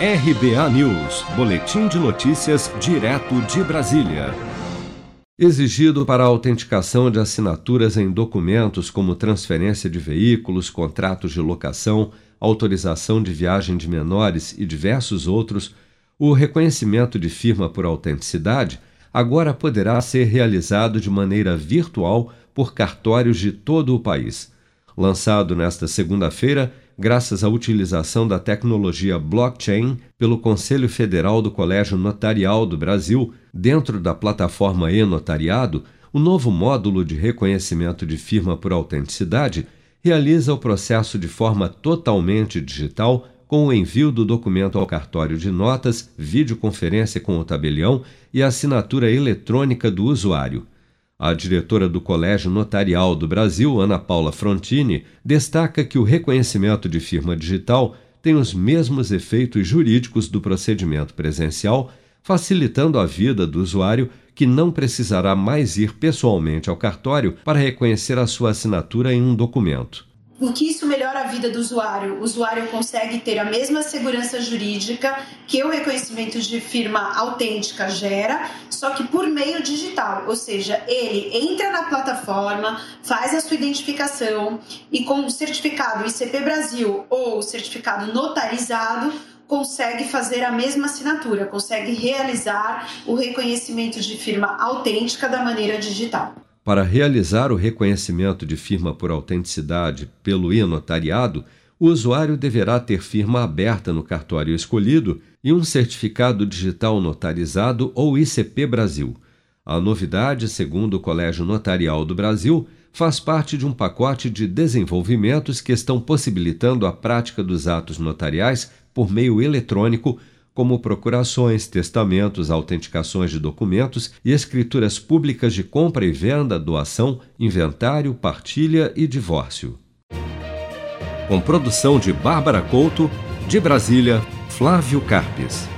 RBA News, Boletim de Notícias, direto de Brasília. Exigido para a autenticação de assinaturas em documentos como transferência de veículos, contratos de locação, autorização de viagem de menores e diversos outros, o reconhecimento de firma por autenticidade agora poderá ser realizado de maneira virtual por cartórios de todo o país. Lançado nesta segunda-feira, graças à utilização da tecnologia blockchain pelo Conselho Federal do Colégio Notarial do Brasil, dentro da plataforma e-notariado, o novo módulo de reconhecimento de firma por autenticidade realiza o processo de forma totalmente digital com o envio do documento ao cartório de notas, videoconferência com o tabelião e assinatura eletrônica do usuário. A diretora do Colégio Notarial do Brasil, Ana Paula Frontini, destaca que o reconhecimento de firma digital tem os mesmos efeitos jurídicos do procedimento presencial, facilitando a vida do usuário que não precisará mais ir pessoalmente ao cartório para reconhecer a sua assinatura em um documento. Porque isso melhora a vida do usuário. O usuário consegue ter a mesma segurança jurídica que o reconhecimento de firma autêntica gera, só que por meio digital. Ou seja, ele entra na plataforma, faz a sua identificação e com o certificado ICP Brasil ou certificado notarizado, consegue fazer a mesma assinatura, consegue realizar o reconhecimento de firma autêntica da maneira digital. Para realizar o reconhecimento de firma por autenticidade pelo e-notariado, o usuário deverá ter firma aberta no cartório escolhido e um certificado digital notarizado ou ICP Brasil. A novidade, segundo o Colégio Notarial do Brasil, faz parte de um pacote de desenvolvimentos que estão possibilitando a prática dos atos notariais por meio eletrônico como procurações, testamentos, autenticações de documentos e escrituras públicas de compra e venda, doação, inventário, partilha e divórcio. Com produção de Bárbara Couto, de Brasília, Flávio Carpes.